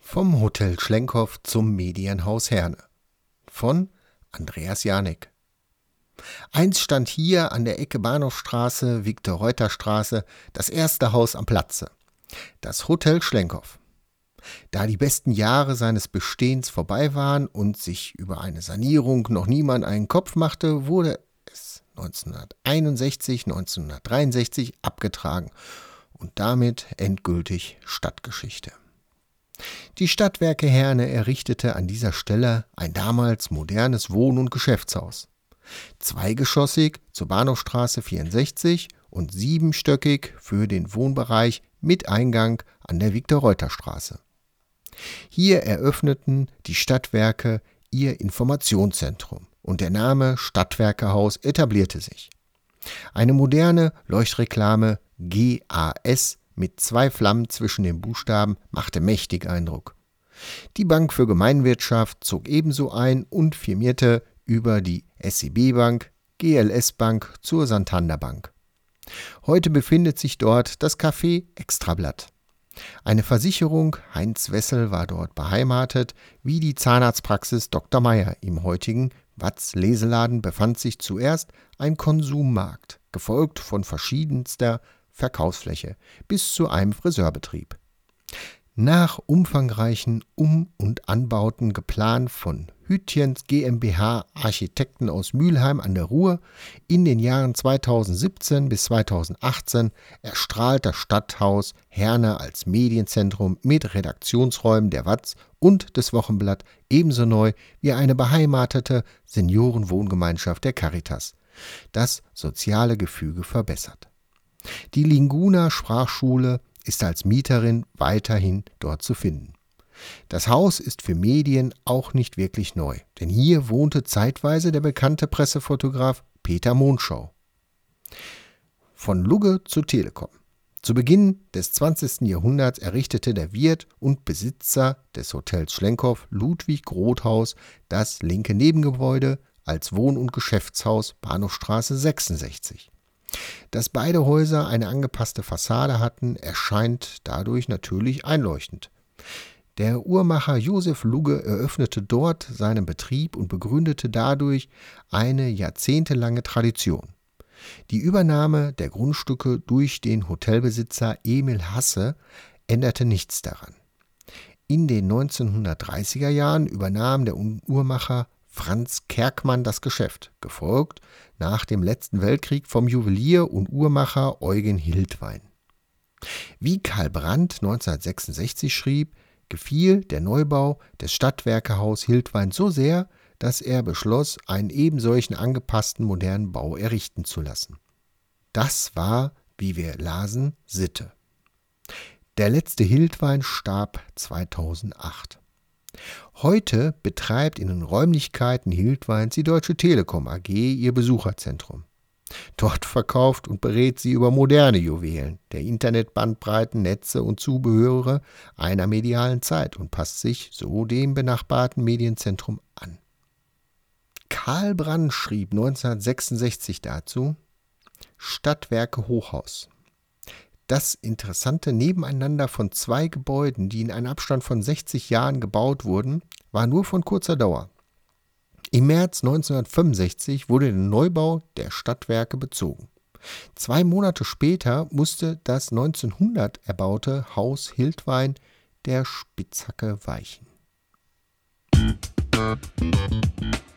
Vom Hotel Schlenkhoff zum Medienhaus Herne von Andreas Janik. Einst stand hier an der Ecke Bahnhofstraße, Viktor-Reuter-Straße das erste Haus am Platze, das Hotel Schlenkhoff. Da die besten Jahre seines Bestehens vorbei waren und sich über eine Sanierung noch niemand einen Kopf machte, wurde es 1961, 1963 abgetragen und damit endgültig Stadtgeschichte. Die Stadtwerke Herne errichtete an dieser Stelle ein damals modernes Wohn- und Geschäftshaus. Zweigeschossig zur Bahnhofstraße 64 und siebenstöckig für den Wohnbereich mit Eingang an der Viktor-Reuter-Straße. Hier eröffneten die Stadtwerke ihr Informationszentrum und der Name Stadtwerkehaus etablierte sich. Eine moderne Leuchtreklame GAS mit zwei Flammen zwischen den Buchstaben machte mächtig Eindruck. Die Bank für Gemeinwirtschaft zog ebenso ein und firmierte über die SEB Bank, GLS Bank zur Santander Bank. Heute befindet sich dort das Café Extrablatt. Eine Versicherung, Heinz Wessel war dort beheimatet, wie die Zahnarztpraxis Dr. Meyer im heutigen Watz Leseladen befand sich zuerst ein Konsummarkt, gefolgt von verschiedenster Verkaufsfläche bis zu einem Friseurbetrieb. Nach umfangreichen Um- und Anbauten geplant von Hütjens GmbH Architekten aus Mülheim an der Ruhr in den Jahren 2017 bis 2018 erstrahlt das Stadthaus Herne als Medienzentrum mit Redaktionsräumen der Watz und des Wochenblatt ebenso neu wie eine beheimatete Seniorenwohngemeinschaft der Caritas, das soziale Gefüge verbessert. Die Linguna Sprachschule ist als Mieterin weiterhin dort zu finden. Das Haus ist für Medien auch nicht wirklich neu, denn hier wohnte zeitweise der bekannte Pressefotograf Peter Mondschau. Von Lugge zu Telekom. Zu Beginn des 20. Jahrhunderts errichtete der Wirt und Besitzer des Hotels Schlenkhoff Ludwig Grothaus das linke Nebengebäude als Wohn- und Geschäftshaus Bahnhofstraße 66. Dass beide Häuser eine angepasste Fassade hatten, erscheint dadurch natürlich einleuchtend. Der Uhrmacher Josef Lugge eröffnete dort seinen Betrieb und begründete dadurch eine jahrzehntelange Tradition. Die Übernahme der Grundstücke durch den Hotelbesitzer Emil Hasse änderte nichts daran. In den 1930er Jahren übernahm der Uhrmacher Franz Kerkmann das Geschäft, gefolgt nach dem letzten Weltkrieg vom Juwelier und Uhrmacher Eugen Hildwein. Wie Karl Brandt 1966 schrieb, gefiel der Neubau des Stadtwerkehaus Hildwein so sehr, dass er beschloss, einen ebensolchen angepassten modernen Bau errichten zu lassen. Das war, wie wir lasen, Sitte. Der letzte Hildwein starb 2008. Heute betreibt in den Räumlichkeiten Hildweins die Deutsche Telekom AG ihr Besucherzentrum. Dort verkauft und berät sie über moderne Juwelen der Internetbandbreiten, Netze und Zubehöre einer medialen Zeit und passt sich so dem benachbarten Medienzentrum an. Karl Brandt schrieb 1966 dazu Stadtwerke Hochhaus das interessante Nebeneinander von zwei Gebäuden, die in einem Abstand von 60 Jahren gebaut wurden, war nur von kurzer Dauer. Im März 1965 wurde der Neubau der Stadtwerke bezogen. Zwei Monate später musste das 1900 erbaute Haus Hildwein der Spitzhacke weichen. Musik